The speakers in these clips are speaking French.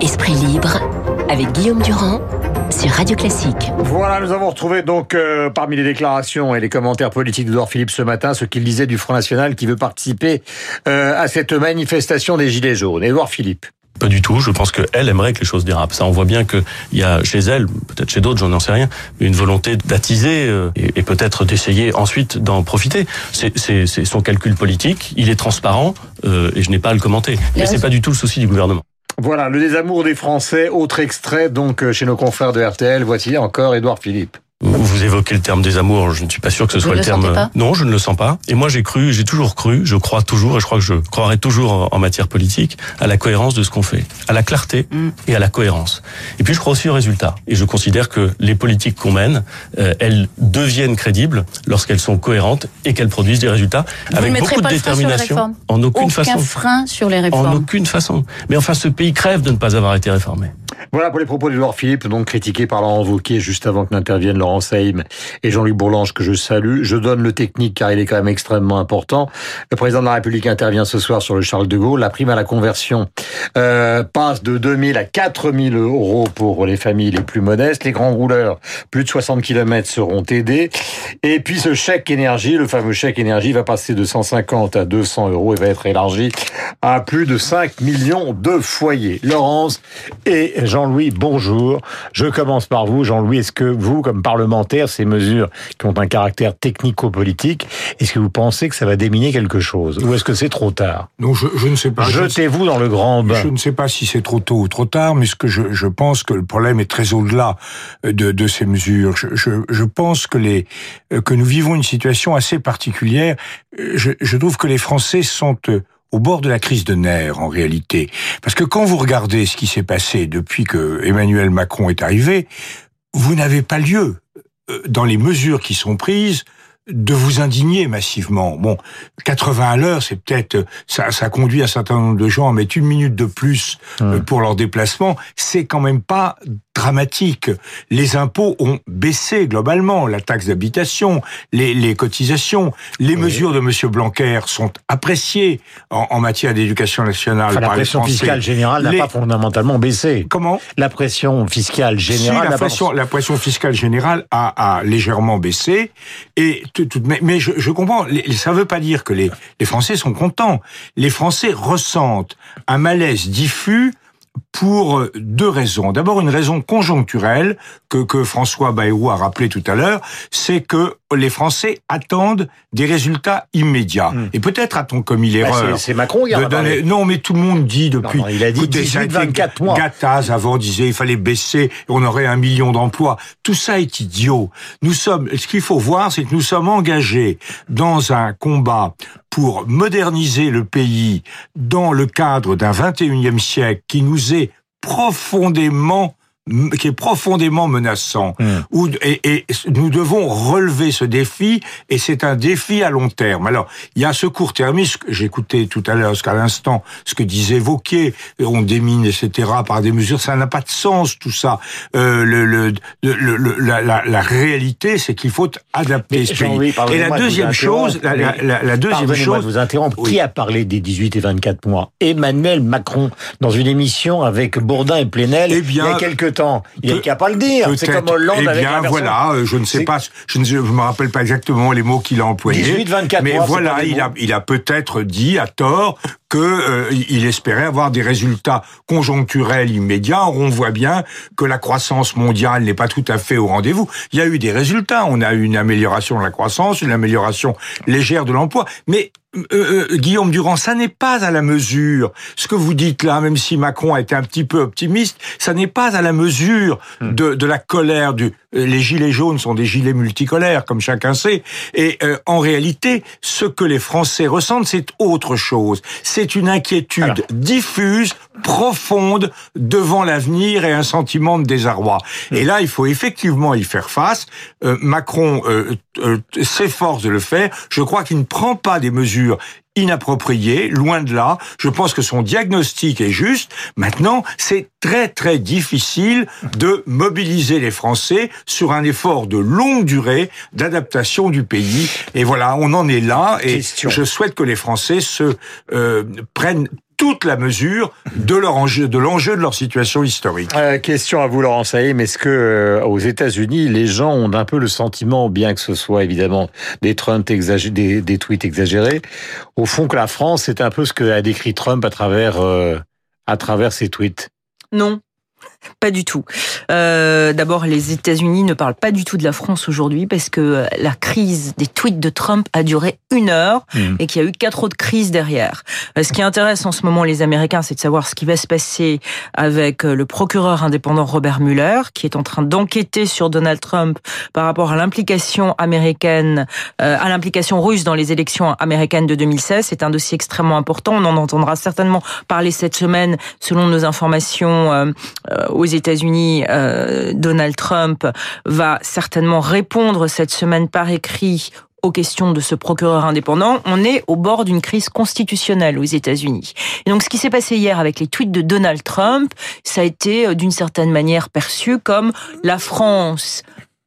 Esprit libre avec Guillaume Durand sur Radio Classique. Voilà, nous avons retrouvé donc euh, parmi les déclarations et les commentaires politiques d'Edouard Philippe ce matin ce qu'il disait du Front National qui veut participer euh, à cette manifestation des Gilets jaunes. Edouard Philippe. Pas du tout. Je pense qu'elle aimerait que les choses dérapent. Ça, on voit bien qu'il y a chez elle, peut-être chez d'autres, j'en sais rien, une volonté d'attiser euh, et, peut-être d'essayer ensuite d'en profiter. C'est son calcul politique. Il est transparent euh, et je n'ai pas à le commenter. Mais c'est pas du tout le souci du gouvernement. Voilà, le désamour des Français. Autre extrait donc euh, chez nos confrères de RTL. Voici encore Édouard Philippe. Vous évoquez le terme des amours, je ne suis pas sûr que ce soit le, terme. Non, je ne le sens pas. Et moi, j'ai cru, j'ai toujours cru, je crois toujours, et je crois que je croirai toujours en matière politique, à la cohérence de ce qu'on fait, à la clarté mm. et à la cohérence. Et puis, je crois aussi au résultat. Et je considère que les politiques qu'on mène, euh, elles deviennent crédibles lorsqu'elles sont cohérentes et qu'elles produisent des résultats Vous avec beaucoup de détermination. En aucune Aucun façon. frein sur les réformes. En aucune façon. Mais enfin, ce pays crève de ne pas avoir été réformé. Voilà pour les propos d'Edouard Philippe, donc critiqué par Laurent Wauquiez juste avant que n'intervienne Laurent Saïm et Jean-Luc Bourlange que je salue. Je donne le technique car il est quand même extrêmement important. Le président de la République intervient ce soir sur le Charles de Gaulle. La prime à la conversion euh, passe de 2000 à 4000 euros pour les familles les plus modestes. Les grands rouleurs, plus de 60 km seront aidés. Et puis ce chèque énergie, le fameux chèque énergie, va passer de 150 à 200 euros et va être élargi à plus de 5 millions de foyers. Laurence et Jean-Louis, bonjour. Je commence par vous, Jean-Louis. Est-ce que vous, comme parlementaire, ces mesures qui ont un caractère technico-politique, est-ce que vous pensez que ça va déminer quelque chose Ou est-ce que c'est trop tard? Non, je, ne sais pas. Jetez-vous dans le grand bain. Je ne sais pas si c'est trop tôt ou trop tard, mais ce que je, pense que le problème est très au-delà de, ces mesures. Je, pense que, les, que nous vivons une situation assez particulière. Je, je trouve que les Français sont au bord de la crise de nerfs en réalité. Parce que quand vous regardez ce qui s'est passé depuis que Emmanuel Macron est arrivé, vous n'avez pas lieu, euh, dans les mesures qui sont prises, de vous indigner massivement. Bon, 80 à l'heure, c'est peut-être ça, ça conduit un certain nombre de gens à mettre une minute de plus euh, pour leur déplacement. C'est quand même pas dramatique. Les impôts ont baissé globalement, la taxe d'habitation, les, les, cotisations, les mesures de Monsieur Blanquer sont appréciées en, en matière d'éducation nationale. la pression fiscale générale n'a pas fondamentalement baissé. Comment? La pression fiscale générale. Si, la, pression, la pression fiscale générale a, a légèrement baissé. Et tout, tout, mais, mais je, je comprends. Ça ne veut pas dire que les, les Français sont contents. Les Français ressentent un malaise diffus pour deux raisons. D'abord, une raison conjoncturelle que, que François Bayrou a rappelé tout à l'heure, c'est que les Français attendent des résultats immédiats. Hmm. Et peut-être a-t-on commis bah, l'erreur. c'est Macron qui a donner... Non, mais tout le monde dit depuis. il a dit 18, 24 mois. Gattaz avant disait il fallait baisser et on aurait un million d'emplois. Tout ça est idiot. Nous sommes. Ce qu'il faut voir, c'est que nous sommes engagés dans un combat pour moderniser le pays dans le cadre d'un 21e siècle qui nous est profondément qui est profondément menaçant. Hmm. et, et, nous devons relever ce défi, et c'est un défi à long terme. Alors, il y a ce court-termisme, j'écoutais tout à l'heure, qu'à l'instant, ce que disait Vauquier, on démine, etc., par des mesures, ça n'a pas de sens, tout ça. Euh, le, le, le, la, la, la, réalité, c'est qu'il faut adapter ce pays. Et la deuxième chose, la, la, deuxième chose... vous interrompre, qui a parlé des 18 et 24 mois? Emmanuel Macron, dans une émission avec Bourdin et Plenel, eh bien, il y a quelques il n'y a qu'à pas le dire. C'est comme Hollande eh bien, voilà, euh, je ne sais pas, je ne me rappelle pas exactement les mots qu'il a employés. 18, 24 mais voilà, il a, il a peut-être dit à tort que euh, il espérait avoir des résultats conjoncturels immédiats. On voit bien que la croissance mondiale n'est pas tout à fait au rendez-vous. Il y a eu des résultats. On a eu une amélioration de la croissance, une amélioration légère de l'emploi, mais euh, euh, Guillaume Durand, ça n'est pas à la mesure. Ce que vous dites là, même si Macron a été un petit peu optimiste, ça n'est pas à la mesure hmm. de, de la colère du. Les gilets jaunes sont des gilets multicolères, comme chacun sait. Et en réalité, ce que les Français ressentent, c'est autre chose c'est une inquiétude diffuse, profonde devant l'avenir et un sentiment de désarroi. Et là, il faut effectivement y faire face. Euh, Macron euh, euh, s'efforce de le faire. Je crois qu'il ne prend pas des mesures inapproprié, loin de là. Je pense que son diagnostic est juste. Maintenant, c'est très très difficile de mobiliser les Français sur un effort de longue durée d'adaptation du pays. Et voilà, on en est là. Et je souhaite que les Français se euh, prennent toute la mesure de leur enjeu, de l'enjeu de leur situation historique. Euh, question à vous, Laurent Saïm. Est-ce que euh, aux États-Unis, les gens ont un peu le sentiment, bien que ce soit évidemment des Trump des, des, tweets exagérés, au fond que la France c'est un peu ce que a décrit Trump à travers euh, à travers ses tweets? Non, pas du tout. Euh, D'abord, les États-Unis ne parlent pas du tout de la France aujourd'hui parce que la crise des tweets de Trump a duré une heure mmh. et qu'il y a eu quatre autres crises derrière. Euh, ce qui intéresse en ce moment les Américains, c'est de savoir ce qui va se passer avec euh, le procureur indépendant Robert Mueller, qui est en train d'enquêter sur Donald Trump par rapport à l'implication américaine, euh, à l'implication russe dans les élections américaines de 2016. C'est un dossier extrêmement important. On en entendra certainement parler cette semaine, selon nos informations. Euh, aux États-Unis, euh, Donald Trump va certainement répondre cette semaine par écrit aux questions de ce procureur indépendant, on est au bord d'une crise constitutionnelle aux États-Unis. Et donc ce qui s'est passé hier avec les tweets de Donald Trump, ça a été euh, d'une certaine manière perçu comme la France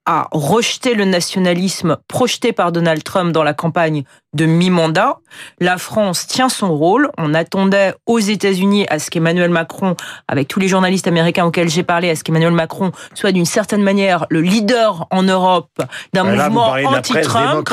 a rejeté le nationalisme projeté par Donald Trump dans la campagne de mi-mandat. La France tient son rôle. On attendait aux États-Unis à ce qu'Emmanuel Macron, avec tous les journalistes américains auxquels j'ai parlé, à ce qu'Emmanuel Macron soit d'une certaine manière le leader en Europe d'un mouvement anti-Trump.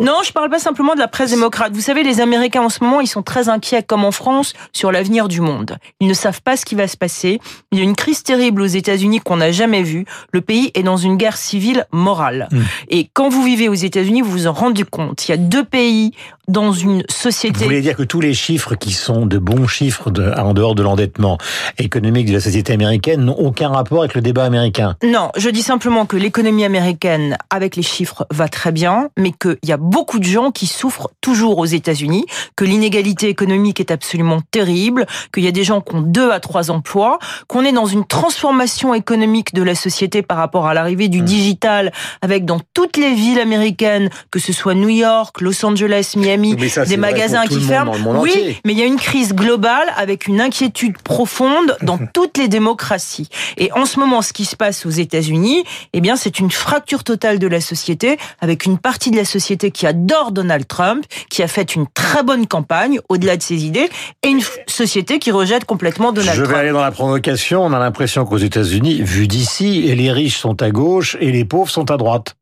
Non, je parle pas simplement de la presse démocrate. Vous savez, les Américains en ce moment, ils sont très inquiets, comme en France, sur l'avenir du monde. Ils ne savent pas ce qui va se passer. Il y a une crise terrible aux États-Unis qu'on n'a jamais vue. Le pays est dans une guerre civile morale. Hmm. Et quand vous vivez aux États-Unis, vous vous en rendez compte. Il y a deux pays pays dans une société. Vous voulez dire que tous les chiffres qui sont de bons chiffres de, en dehors de l'endettement économique de la société américaine n'ont aucun rapport avec le débat américain Non, je dis simplement que l'économie américaine, avec les chiffres, va très bien, mais qu'il y a beaucoup de gens qui souffrent toujours aux États-Unis, que l'inégalité économique est absolument terrible, qu'il y a des gens qui ont deux à trois emplois, qu'on est dans une transformation économique de la société par rapport à l'arrivée du mmh. digital, avec dans toutes les villes américaines, que ce soit New York, Los Angeles, Angeles, Miami, des magasins qui ferment. Oui, mais il y a une crise globale avec une inquiétude profonde dans toutes les démocraties. Et en ce moment, ce qui se passe aux États-Unis, eh bien, c'est une fracture totale de la société avec une partie de la société qui adore Donald Trump, qui a fait une très bonne campagne au-delà de ses idées, et une société qui rejette complètement Donald Trump. Je vais aller dans la provocation. On a l'impression qu'aux États-Unis, vu d'ici, les riches sont à gauche et les pauvres sont à droite.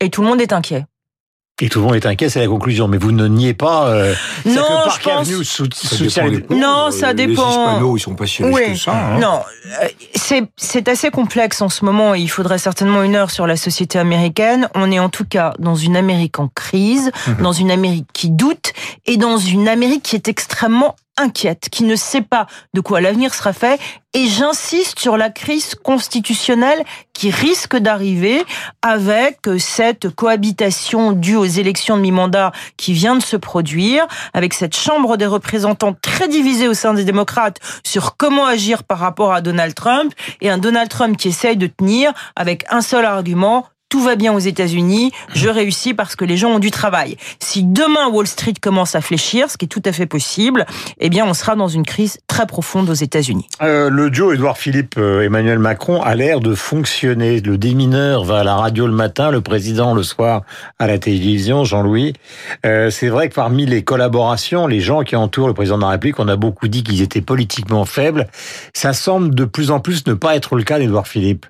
Et tout le monde est inquiet. Et tout le monde est inquiet, c'est la conclusion. Mais vous ne niez pas. Euh, non, je pense. non, ça dépend. Les Hispanos, ils sont pas si riches que ça. Hein. Non, euh, c'est c'est assez complexe en ce moment. Il faudrait certainement une heure sur la société américaine. On est en tout cas dans une Amérique en crise, mhm. dans une Amérique qui doute et dans une Amérique qui est extrêmement inquiète, qui ne sait pas de quoi l'avenir sera fait. Et j'insiste sur la crise constitutionnelle qui risque d'arriver avec cette cohabitation due aux élections de mi-mandat qui vient de se produire, avec cette Chambre des représentants très divisée au sein des démocrates sur comment agir par rapport à Donald Trump, et un Donald Trump qui essaye de tenir avec un seul argument, tout va bien aux États-Unis, je réussis parce que les gens ont du travail. Si demain Wall Street commence à fléchir, ce qui est tout à fait possible, eh bien on sera dans une crise très profonde aux États-Unis. Euh, le duo Édouard Philippe euh, Emmanuel Macron a l'air de fonctionner. Le démineur va à la radio le matin, le président le soir à la télévision, Jean-Louis. Euh, c'est vrai que parmi les collaborations, les gens qui entourent le président de la République, on a beaucoup dit qu'ils étaient politiquement faibles. Ça semble de plus en plus ne pas être le cas d'Édouard Philippe.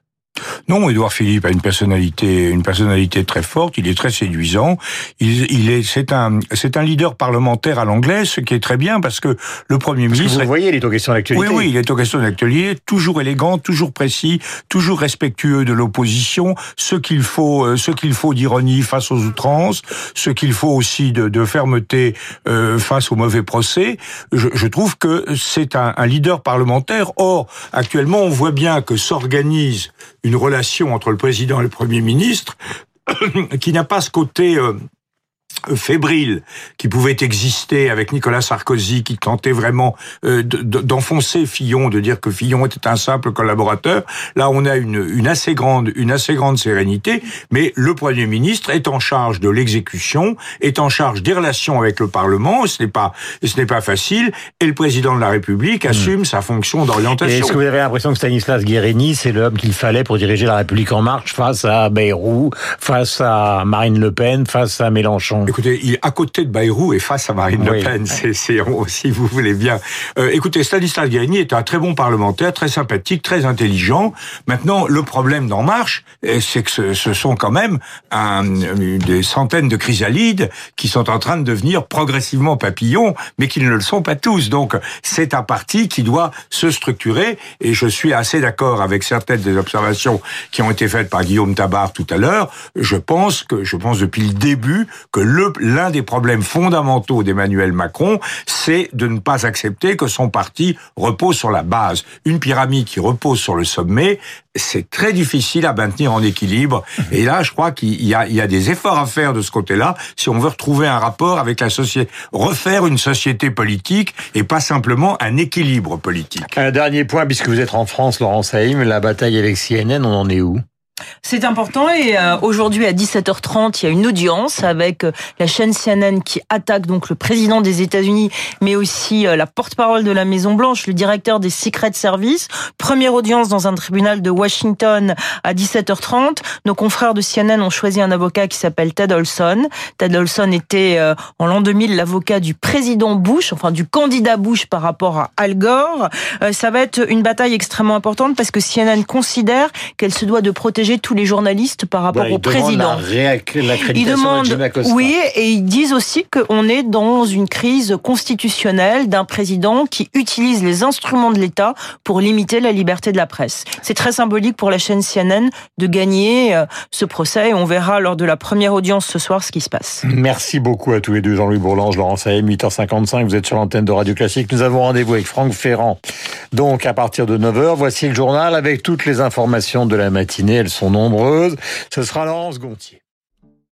Non, Édouard Philippe a une personnalité, une personnalité très forte. Il est très séduisant. Il, il est, c'est un, c'est un leader parlementaire à l'anglaise, ce qui est très bien parce que le premier ministre. vous voyez, il est aux questions d'actualité. Oui, oui, il est aux questions d'actualité. Toujours élégant, toujours précis, toujours respectueux de l'opposition. Ce qu'il faut, euh, ce qu'il faut d'ironie face aux outrances, ce qu'il faut aussi de, de fermeté euh, face aux mauvais procès. Je, je trouve que c'est un, un leader parlementaire. Or, actuellement, on voit bien que s'organise une relation entre le président et le Premier ministre qui n'a pas ce côté euh, fébrile qui pouvait exister avec Nicolas Sarkozy qui tentait vraiment euh, d'enfoncer Fillon, de dire que Fillon était un simple collaborateur. Là, on a une, une assez grande une assez grande sérénité, mais le Premier ministre est en charge de l'exécution, est en charge des relations avec le Parlement. Ce n'est pas ce n'est pas facile, et le président de la République hmm. assume sa fonction d'orientation. Est-ce que vous avez l'impression que Stanislas Guérini, c'est l'homme qu'il fallait pour diriger la République en marche face à Bayrou, face à Marine Le Pen, face à Mélenchon? Écoutez, à côté de Bayrou et face à Marine Le Pen, c'est si vous voulez bien. Euh, écoutez, Stanislas Guérini est un très bon parlementaire, très sympathique, très intelligent. Maintenant, le problème d'En Marche, euh, c'est que ce, ce, sont quand même un, des centaines de chrysalides qui sont en train de devenir progressivement papillons, mais qui ne le sont pas tous. Donc, c'est un parti qui doit se structurer, et je suis assez d'accord avec certaines des observations qui ont été faites par Guillaume Tabar tout à l'heure. Je pense que, je pense depuis le début que l'un des problèmes fondamentaux d'Emmanuel Macron, c'est de ne pas accepter que son parti repose sur la base. Une pyramide qui repose sur le sommet, c'est très difficile à maintenir en équilibre. Et là, je crois qu'il y, y a, des efforts à faire de ce côté-là si on veut retrouver un rapport avec la société, refaire une société politique et pas simplement un équilibre politique. Un dernier point, puisque vous êtes en France, Laurent Saïm, la bataille avec CNN, on en est où? C'est important et euh, aujourd'hui à 17h30, il y a une audience avec euh, la chaîne CNN qui attaque donc le président des États-Unis, mais aussi euh, la porte-parole de la Maison Blanche, le directeur des Secret Service. Première audience dans un tribunal de Washington à 17h30. Nos confrères de CNN ont choisi un avocat qui s'appelle Ted Olson. Ted Olson était en l'an 2000 l'avocat du président Bush, enfin du candidat Bush par rapport à Al Gore. Ça va être une bataille extrêmement importante parce que CNN considère qu'elle se doit de protéger tous les journalistes par rapport au président. ils demandent, oui, et ils disent aussi qu'on est dans une crise constitutionnelle d'un président qui utilise les instruments de l'État pour limiter la liberté de la presse. C'est très symbolique pour la chaîne CNN de gagner euh, ce procès et on verra lors de la première audience ce soir ce qui se passe. Merci beaucoup à tous les deux, Jean-Louis Bourlange, Laurent Saïm, 8h55, vous êtes sur l'antenne de Radio Classique. Nous avons rendez-vous avec Franck Ferrand. Donc à partir de 9h, voici le journal avec toutes les informations de la matinée sont nombreuses. Ce sera Laurence Gontier.